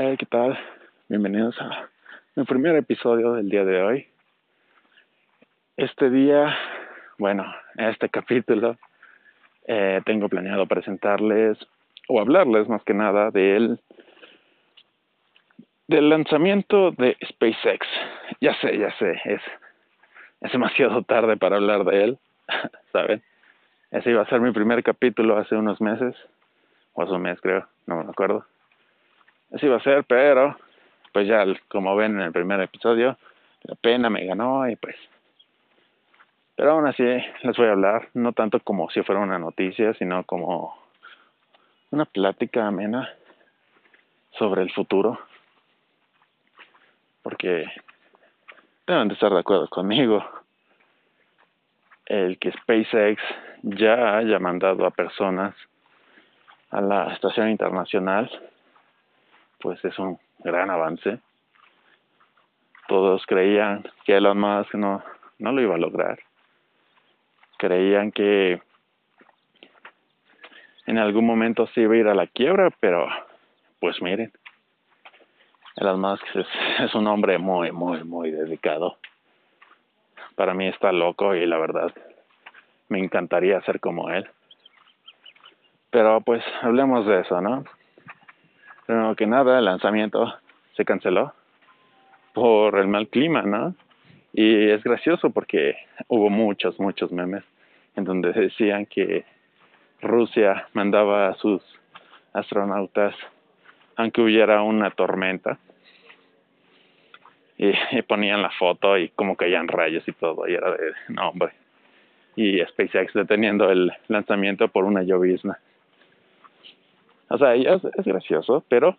Hey, ¿qué tal? Bienvenidos a mi primer episodio del día de hoy. Este día, bueno, en este capítulo, eh, tengo planeado presentarles o hablarles más que nada del, del lanzamiento de SpaceX. Ya sé, ya sé, es, es demasiado tarde para hablar de él, ¿saben? Ese iba a ser mi primer capítulo hace unos meses, o hace un mes creo, no me acuerdo. Así iba a ser, pero pues ya como ven en el primer episodio, la pena me ganó y pues... Pero aún así les voy a hablar, no tanto como si fuera una noticia, sino como una plática amena sobre el futuro. Porque deben de estar de acuerdo conmigo. El que SpaceX ya haya mandado a personas a la estación internacional, pues es un gran avance. Todos creían que Elon Musk no, no lo iba a lograr. Creían que en algún momento se iba a ir a la quiebra, pero pues miren, Elon Musk es, es un hombre muy, muy, muy dedicado. Para mí está loco y la verdad me encantaría ser como él. Pero pues hablemos de eso, ¿no? Primero que nada, el lanzamiento se canceló por el mal clima, ¿no? Y es gracioso porque hubo muchos, muchos memes en donde decían que Rusia mandaba a sus astronautas aunque hubiera una tormenta y, ponían la foto y como caían rayos y todo y era de no hombre y SpaceX deteniendo el lanzamiento por una llovizna o sea es, es gracioso pero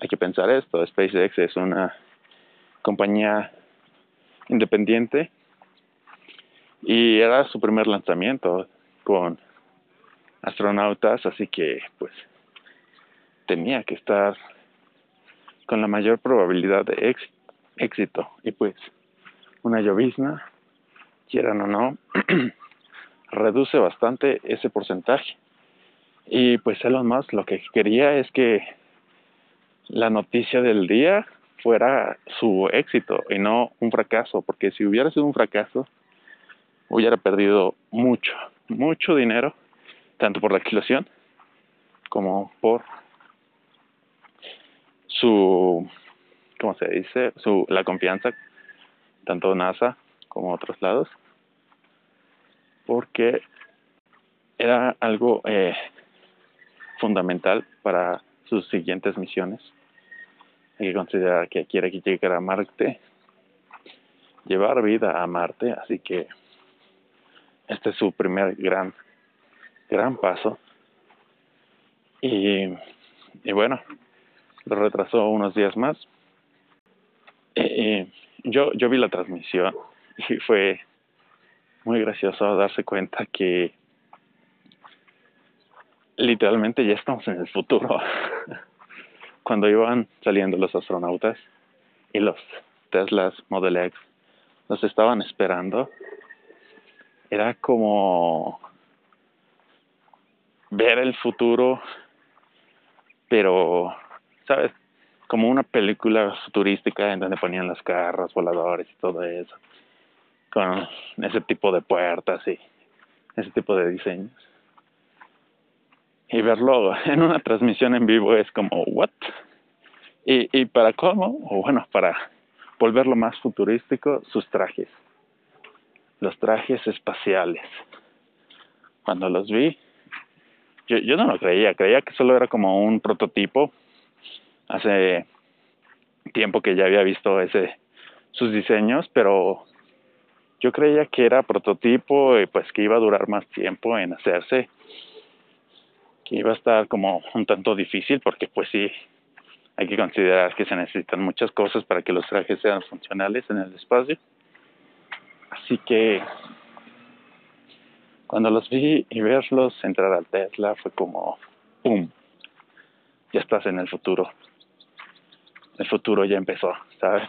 hay que pensar esto SpaceX es una compañía independiente y era su primer lanzamiento con astronautas, así que pues tenía que estar con la mayor probabilidad de éxito y pues una llovizna, quieran o no, reduce bastante ese porcentaje. Y pues Elon Musk lo que quería es que la noticia del día fuera su éxito y no un fracaso, porque si hubiera sido un fracaso, hubiera perdido mucho, mucho dinero tanto por la explosión como por su, ¿cómo se dice? Su, la confianza, tanto NASA como otros lados, porque era algo eh, fundamental para sus siguientes misiones. Hay que considerar que quiere que llegue a Marte, llevar vida a Marte, así que este es su primer gran gran paso. Y, y bueno, lo retrasó unos días más. Y yo, yo vi la transmisión y fue muy gracioso darse cuenta que literalmente ya estamos en el futuro. Cuando iban saliendo los astronautas y los Teslas Model X los estaban esperando, era como ver el futuro, pero, ¿sabes? Como una película futurística en donde ponían las carros voladores y todo eso, con ese tipo de puertas y ese tipo de diseños. Y verlo en una transmisión en vivo es como, ¿what? Y, y para cómo, o bueno, para volverlo más futurístico, sus trajes. Los trajes espaciales. Cuando los vi, yo, yo no lo creía, creía que solo era como un prototipo. Hace tiempo que ya había visto ese sus diseños, pero yo creía que era prototipo y pues que iba a durar más tiempo en hacerse, que iba a estar como un tanto difícil porque pues sí, hay que considerar que se necesitan muchas cosas para que los trajes sean funcionales en el espacio. Así que cuando los vi y verlos entrar al Tesla fue como, ¡pum! Ya estás en el futuro. El futuro ya empezó, ¿sabes?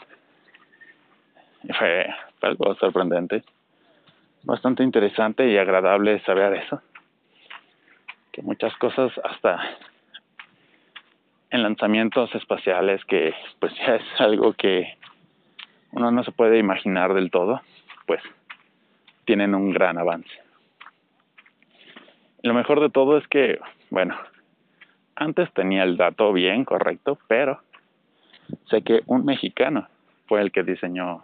Y fue algo sorprendente. Bastante interesante y agradable saber eso. Que muchas cosas hasta en lanzamientos espaciales que pues ya es algo que uno no se puede imaginar del todo, pues tienen un gran avance. lo mejor de todo es que, bueno, antes tenía el dato bien, correcto, pero sé que un mexicano fue el que diseñó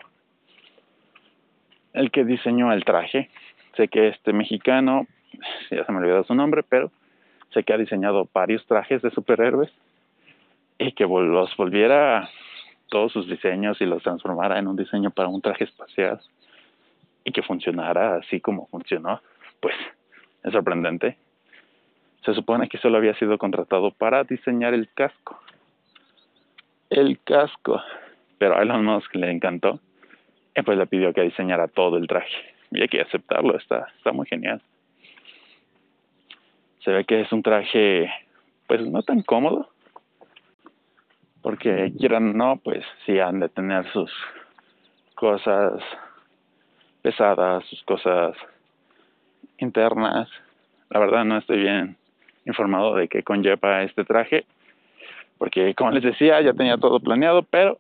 el que diseñó el traje. Sé que este mexicano, ya se me olvidó su nombre, pero sé que ha diseñado varios trajes de superhéroes y que los volviera todos sus diseños y los transformara en un diseño para un traje espacial y que funcionara así como funcionó, pues es sorprendente. Se supone que solo había sido contratado para diseñar el casco. El casco. Pero a Elon Musk le encantó y pues le pidió que diseñara todo el traje. Y hay que aceptarlo, está, está muy genial. Se ve que es un traje, pues no tan cómodo, porque quieran o no, pues sí han de tener sus cosas pesadas, sus cosas internas. La verdad no estoy bien informado de qué conlleva este traje, porque como les decía, ya tenía todo planeado, pero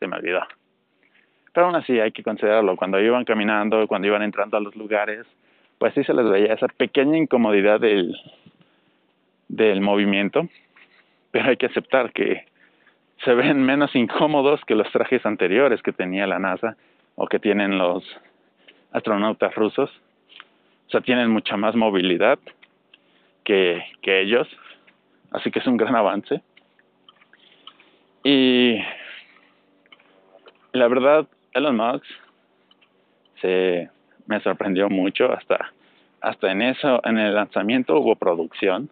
se me olvidó. Pero aún así hay que considerarlo. Cuando iban caminando, cuando iban entrando a los lugares, pues sí se les veía esa pequeña incomodidad del, del movimiento, pero hay que aceptar que se ven menos incómodos que los trajes anteriores que tenía la NASA o que tienen los astronautas rusos. O sea, tienen mucha más movilidad que, que ellos. Así que es un gran avance. Y la verdad, Elon Musk se me sorprendió mucho hasta hasta en eso en el lanzamiento hubo producción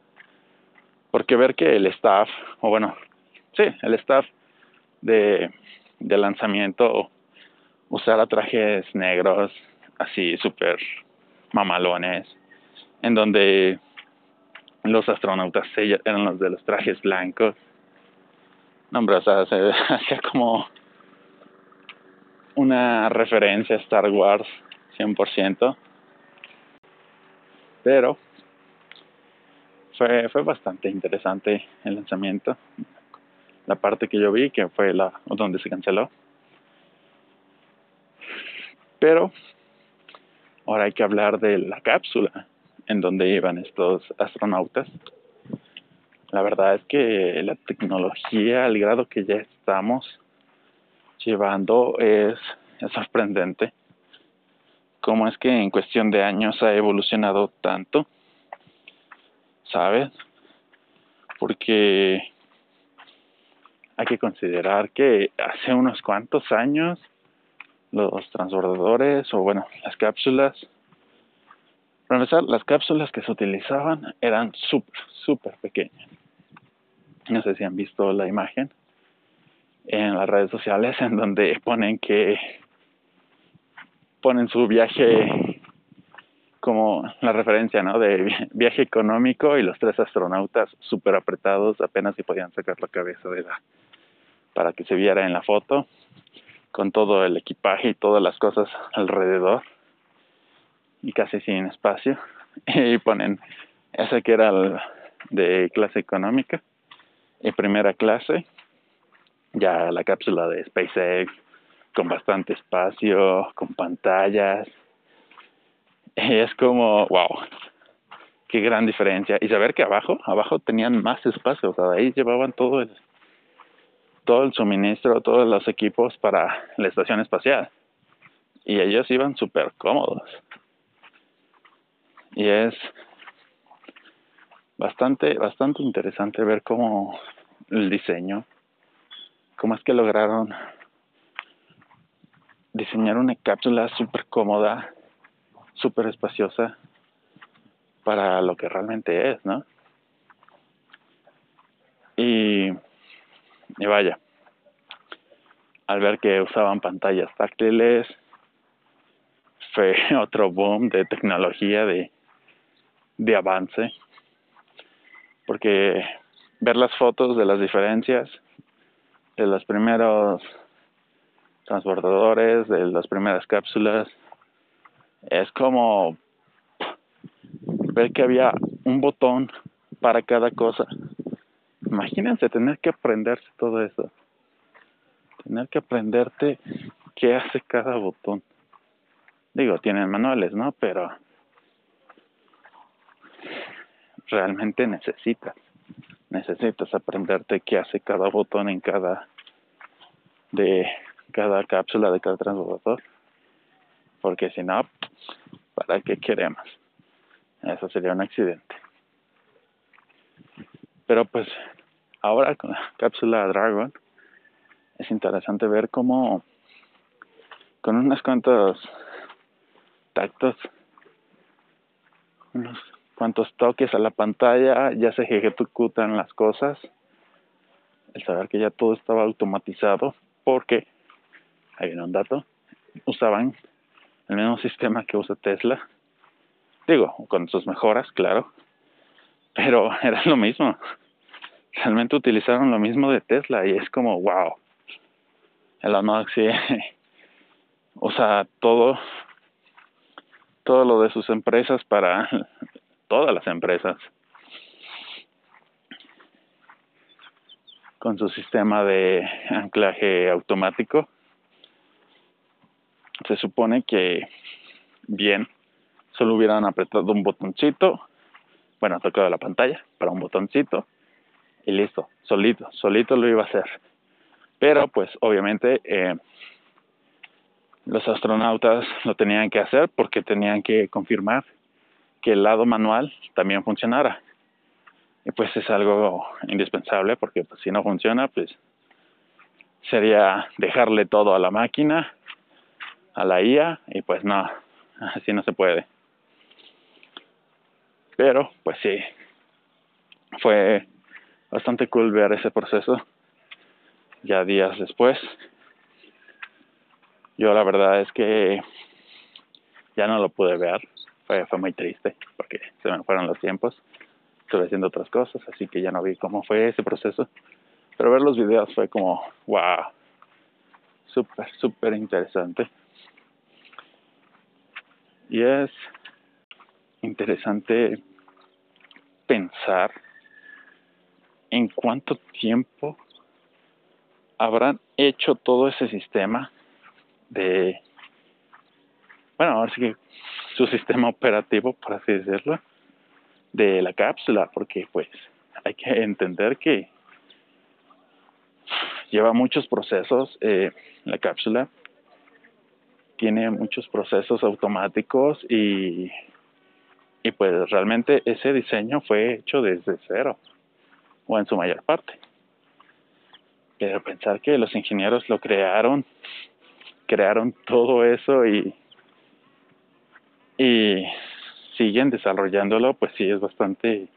porque ver que el staff o bueno sí, el staff de, de lanzamiento usara trajes negros, así súper mamalones, en donde los astronautas eran los de los trajes blancos. No, hombre, o sea, se hacía como una referencia a Star Wars 100%. Pero fue, fue bastante interesante el lanzamiento la parte que yo vi, que fue la donde se canceló. Pero ahora hay que hablar de la cápsula en donde iban estos astronautas. La verdad es que la tecnología al grado que ya estamos llevando es, es sorprendente. Cómo es que en cuestión de años ha evolucionado tanto, ¿sabes? Porque hay que considerar que hace unos cuantos años los transbordadores o bueno, las cápsulas, para empezar, las cápsulas que se utilizaban eran súper, súper pequeñas. No sé si han visto la imagen en las redes sociales en donde ponen que ponen su viaje como la referencia, ¿no? De viaje económico y los tres astronautas súper apretados apenas si podían sacar la cabeza de la para que se viera en la foto con todo el equipaje y todas las cosas alrededor y casi sin espacio y ponen ese que era de clase económica y primera clase ya la cápsula de SpaceX con bastante espacio con pantallas es como wow qué gran diferencia y saber que abajo abajo tenían más espacio o sea ahí llevaban todo el todo el suministro, todos los equipos para la estación espacial. Y ellos iban súper cómodos. Y es bastante, bastante interesante ver cómo el diseño, cómo es que lograron diseñar una cápsula súper cómoda, súper espaciosa para lo que realmente es, ¿no? Y y vaya, al ver que usaban pantallas táctiles, fue otro boom de tecnología, de, de avance, porque ver las fotos de las diferencias de los primeros transportadores, de las primeras cápsulas, es como ver que había un botón para cada cosa Imagínense tener que aprenderse todo eso. Tener que aprenderte qué hace cada botón. Digo, tienen manuales, ¿no? Pero realmente necesitas. Necesitas aprenderte qué hace cada botón en cada de cada cápsula de cada transbordador. Porque si no, ¿para qué queremos? Eso sería un accidente. Pero pues ahora con la cápsula Dragon es interesante ver cómo con unos cuantos tactos, unos cuantos toques a la pantalla, ya se ejecutan las cosas. El saber que ya todo estaba automatizado, porque, hay un dato, usaban el mismo sistema que usa Tesla. Digo, con sus mejoras, claro, pero era lo mismo. Realmente utilizaron lo mismo de Tesla y es como, wow. El Musk sí usa todo todo lo de sus empresas para todas las empresas con su sistema de anclaje automático se supone que bien solo hubieran apretado un botoncito bueno tocado la pantalla para un botoncito y listo solito solito lo iba a hacer pero pues obviamente eh, los astronautas lo tenían que hacer porque tenían que confirmar que el lado manual también funcionara. Y pues es algo indispensable porque pues, si no funciona, pues sería dejarle todo a la máquina, a la IA, y pues no, así no se puede. Pero pues sí, fue bastante cool ver ese proceso ya días después yo la verdad es que ya no lo pude ver. Fue, fue muy triste porque se me fueron los tiempos. Estuve haciendo otras cosas, así que ya no vi cómo fue ese proceso. Pero ver los videos fue como, wow, súper, súper interesante. Y es interesante pensar en cuánto tiempo habrán hecho todo ese sistema de, bueno, ahora sí que su sistema operativo, por así decirlo, de la cápsula, porque pues hay que entender que lleva muchos procesos eh, la cápsula, tiene muchos procesos automáticos y, y pues realmente ese diseño fue hecho desde cero, o en su mayor parte. Pero pensar que los ingenieros lo crearon crearon todo eso y, y siguen desarrollándolo, pues sí es bastante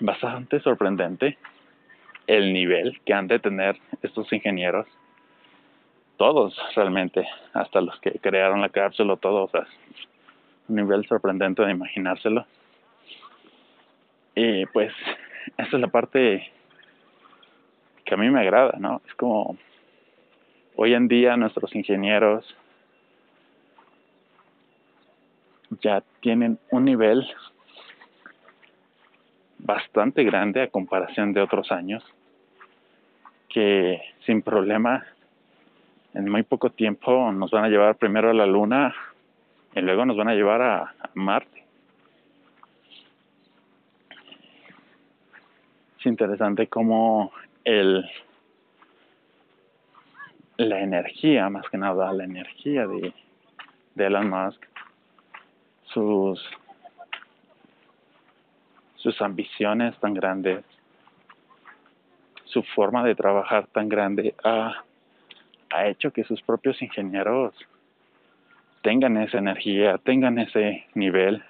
bastante sorprendente el nivel que han de tener estos ingenieros todos realmente hasta los que crearon la cápsula todos o un nivel sorprendente de imaginárselo. Y pues esa es la parte que a mí me agrada no es como Hoy en día nuestros ingenieros ya tienen un nivel bastante grande a comparación de otros años que sin problema en muy poco tiempo nos van a llevar primero a la luna y luego nos van a llevar a, Marte. Es interesante cómo el la energía, más que nada, la energía de, Elon Musk, sus, sus ambiciones tan grandes, su forma de trabajar tan grande, ha, ha hecho que sus propios ingenieros tengan esa energía, tengan ese nivel,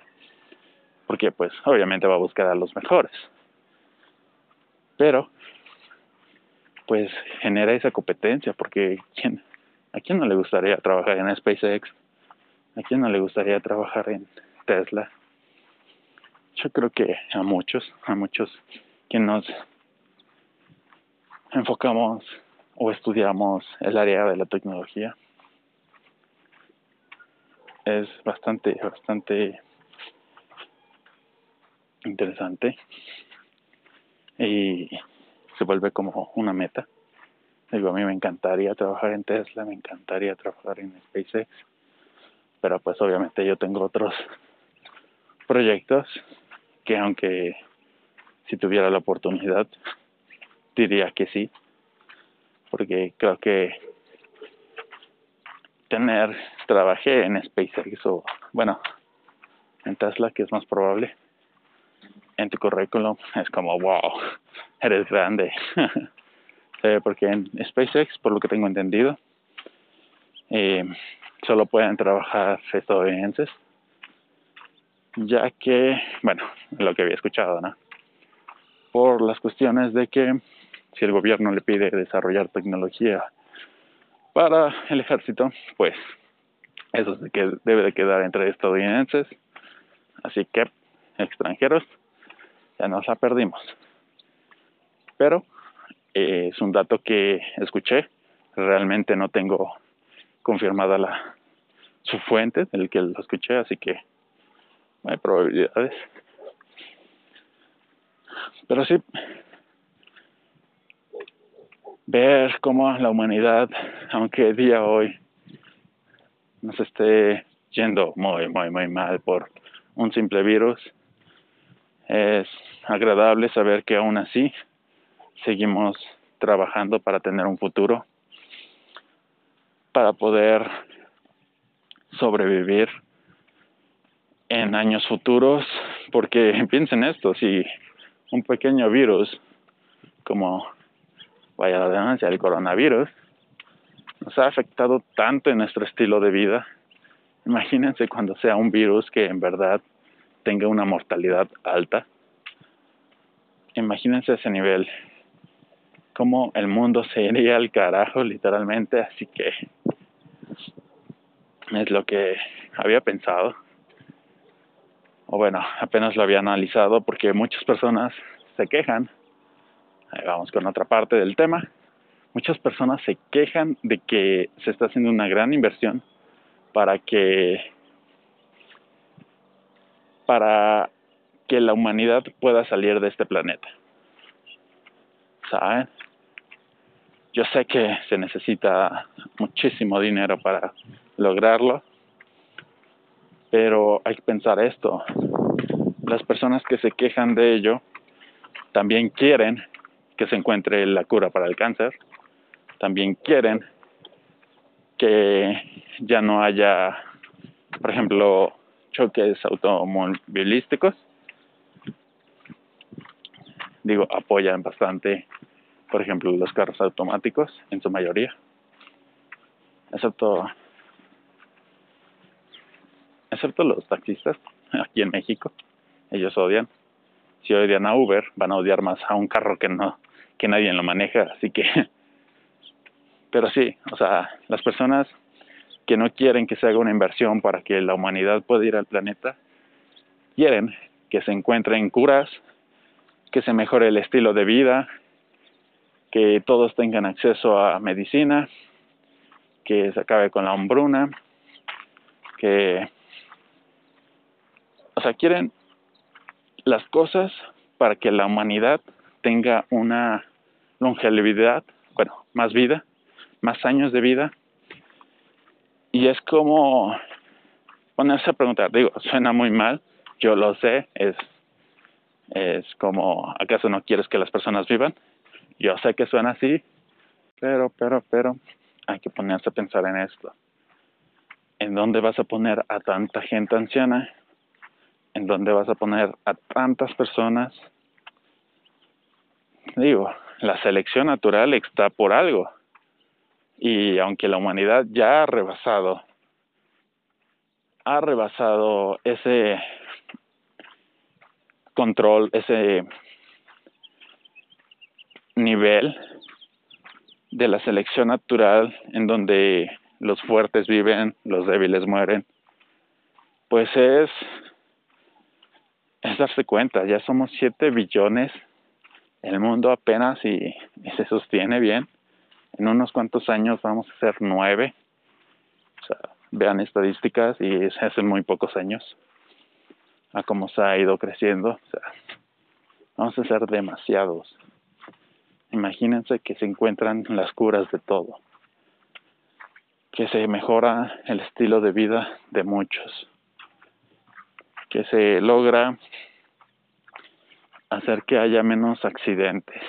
porque pues obviamente va a buscar a los mejores. Pero pues genera esa competencia, porque ¿quién, ¿a quién no le gustaría trabajar en SpaceX? ¿A quién no le gustaría trabajar en Tesla? Yo creo que a muchos, a muchos que nos enfocamos o estudiamos el área de la tecnología. Es bastante, bastante interesante y se vuelve como una meta. Digo, a mí me encantaría trabajar en Tesla, me encantaría trabajar en SpaceX, pero pues obviamente yo tengo otros proyectos que aunque si tuviera la oportunidad diría que sí, porque creo que tener, trabajé en SpaceX o, bueno, en Tesla, que es más probable, en tu currículum es como, wow, eres grande. porque en SpaceX, por lo que tengo entendido, eh, solo pueden trabajar estadounidenses, ya que, bueno, lo que había escuchado, ¿no? Por las cuestiones de que si el gobierno le pide desarrollar tecnología para el ejército, pues eso que debe de quedar entre estadounidenses, así que extranjeros ya nos la perdimos. Pero eh, es un dato que escuché, realmente no tengo confirmada la su fuente del que lo escuché, así que no hay probabilidades. Pero sí, ver cómo la humanidad, aunque día hoy nos esté yendo muy, muy, muy mal por un simple virus, es agradable saber que aún así seguimos trabajando para tener un futuro, para poder sobrevivir en años futuros, porque piensen esto, si un pequeño virus como vaya la denuncia, el coronavirus nos ha afectado tanto en nuestro estilo de vida. Imagínense cuando sea un virus que en verdad tenga una mortalidad alta. Imagínense ese nivel. Cómo el mundo se iría al carajo, literalmente. Así que es lo que había pensado. O bueno, apenas lo había analizado porque muchas personas se quejan vamos con otra parte del tema. Muchas personas se quejan de que se está haciendo una gran inversión para que para que la humanidad pueda salir de este planeta. ¿Saben? Yo sé que se necesita muchísimo dinero para lograrlo, pero hay que pensar esto. Las personas que se quejan de ello también quieren que se encuentre la cura para el cáncer. También quieren que ya no haya, por ejemplo, choques automovilísticos. Digo, apoyan bastante, por ejemplo, los carros automáticos en su mayoría. Excepto, excepto los taxistas aquí en México. Ellos odian. Si odian a Uber, van a odiar más a un carro que no que nadie lo maneja, así que, pero sí, o sea, las personas que no quieren que se haga una inversión para que la humanidad pueda ir al planeta, quieren que se encuentren curas, que se mejore el estilo de vida, que todos tengan acceso a medicina, que se acabe con la hambruna, que, o sea, quieren las cosas para que la humanidad tenga una longevidad, bueno, más vida, más años de vida. Y es como ponerse a preguntar, digo, suena muy mal, yo lo sé, es, es como, ¿acaso no quieres que las personas vivan? Yo sé que suena así, pero, pero, pero, hay que ponerse a pensar en esto. ¿En dónde vas a poner a tanta gente anciana? ¿En dónde vas a poner a tantas personas digo, la selección natural está por algo. Y aunque la humanidad ya ha rebasado, ha rebasado ese control, ese nivel de la selección natural en donde los fuertes viven, los débiles mueren, pues es, es darse cuenta, ya somos 7 billones el mundo apenas y, se sostiene bien. En unos cuantos años vamos a ser nueve. Vean estadísticas y se hacen muy pocos años a cómo se ha ido creciendo. O sea, Vamos a ser demasiados. Imagínense que se encuentran las curas de todo, que se mejora el estilo de vida de muchos, que se logra hacer que haya menos accidentes.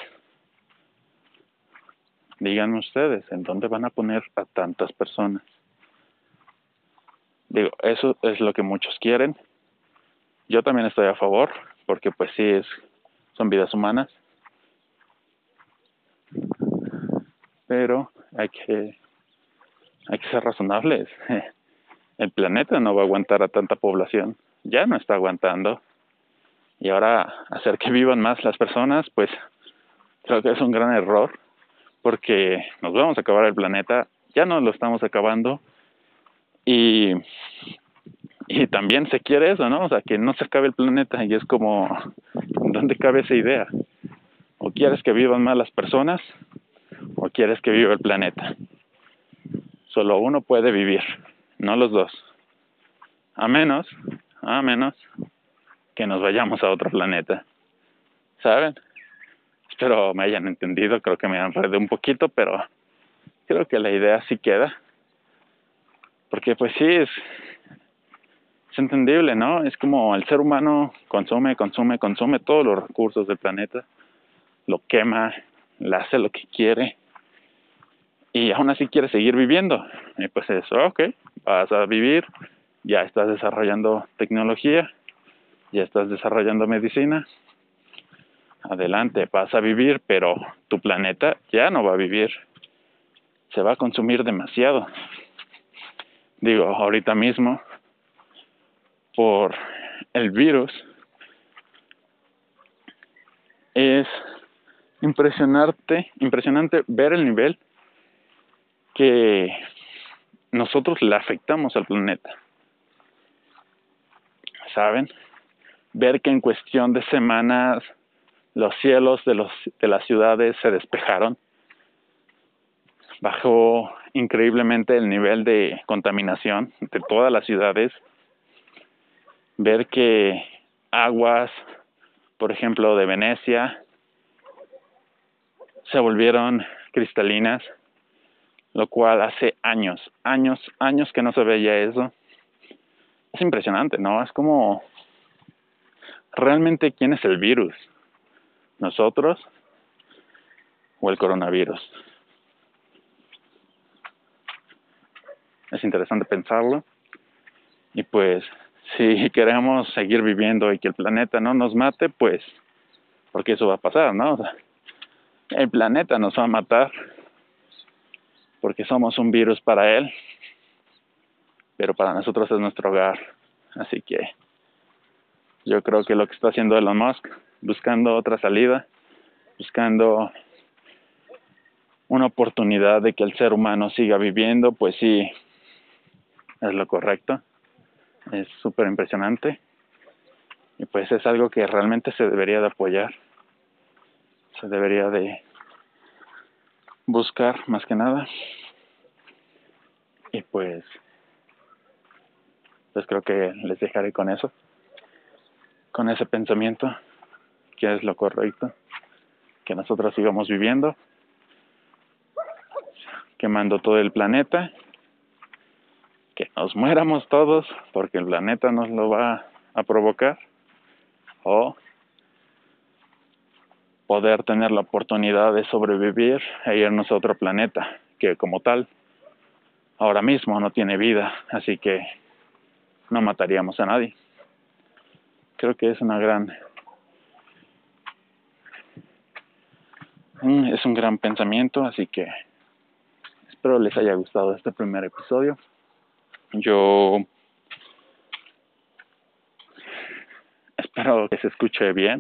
Díganme ustedes, ¿en dónde van a poner a tantas personas? Digo, eso es lo que muchos quieren. Yo también estoy a favor, porque pues sí es, son vidas humanas. Pero hay que, hay que ser razonables. El planeta no va a aguantar a tanta población. Ya no está aguantando. Y ahora hacer que vivan más las personas, pues creo que es un gran error, porque nos vamos a acabar el planeta, ya no lo estamos acabando, y, y también se quiere eso, ¿no? O sea, que no se acabe el planeta y es como, ¿dónde cabe esa idea? O quieres que vivan más las personas o quieres que viva el planeta. Solo uno puede vivir, no los dos. A menos, a menos que nos vayamos a otro planeta. ¿Saben? Espero me hayan entendido, creo que me enredé un poquito, pero creo que la idea sí queda. Porque pues sí, es, es entendible, ¿no? Es como el ser humano consume, consume, consume todos los recursos del planeta, lo quema, le hace lo que quiere y aún así quiere seguir viviendo. Y pues eso, ok, vas a vivir, ya estás desarrollando tecnología, ya estás desarrollando medicina, adelante, vas a vivir, pero tu planeta ya no va a vivir, se va a consumir demasiado digo, ahorita mismo, por el virus, es impresionante, impresionante ver el nivel que nosotros le afectamos al planeta. ¿Saben? Ver que en cuestión de semanas los cielos de, los, de las ciudades se despejaron, bajó increíblemente el nivel de contaminación de todas las ciudades. Ver que aguas, por ejemplo, de Venecia, se volvieron cristalinas, lo cual hace años, años, años que no se veía eso. Es impresionante, ¿no? Es como realmente quién es el virus, nosotros o el coronavirus. es interesante pensarlo. Y pues si queremos seguir viviendo y que el planeta no nos mate, pues, porque eso va a pasar, ¿no? el planeta nos va a matar porque somos un virus para él, pero para nosotros es nuestro hogar. Así que yo creo que lo que está haciendo Elon Musk, buscando otra salida, buscando una oportunidad de que el ser humano siga viviendo, pues sí, es lo correcto. Es súper impresionante. Y pues es algo que realmente se debería de apoyar. Se debería de buscar más que nada. Y pues, pues creo que les dejaré con eso. Con ese pensamiento, que es lo correcto. Que nosotros sigamos viviendo. Quemando todo el planeta que nos muéramos todos porque el planeta nos lo va a provocar o poder tener la oportunidad de sobrevivir e irnos a otro planeta que como tal ahora mismo no tiene vida, así que no mataríamos a nadie. Creo que es una gran es un gran pensamiento, así que espero les haya gustado este primer episodio. Yo espero que se escuche bien.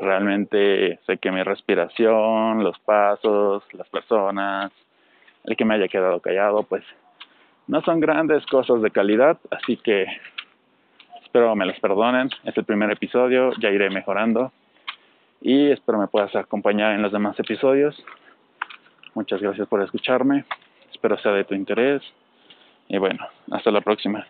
Realmente sé que mi respiración, los pasos, las personas, el que me haya quedado callado, pues no son grandes cosas de calidad, así que espero me los perdonen. Es el primer episodio, ya iré mejorando y espero me puedas acompañar en los demás episodios. Muchas gracias por escucharme, espero sea de tu interés y bueno, hasta la próxima.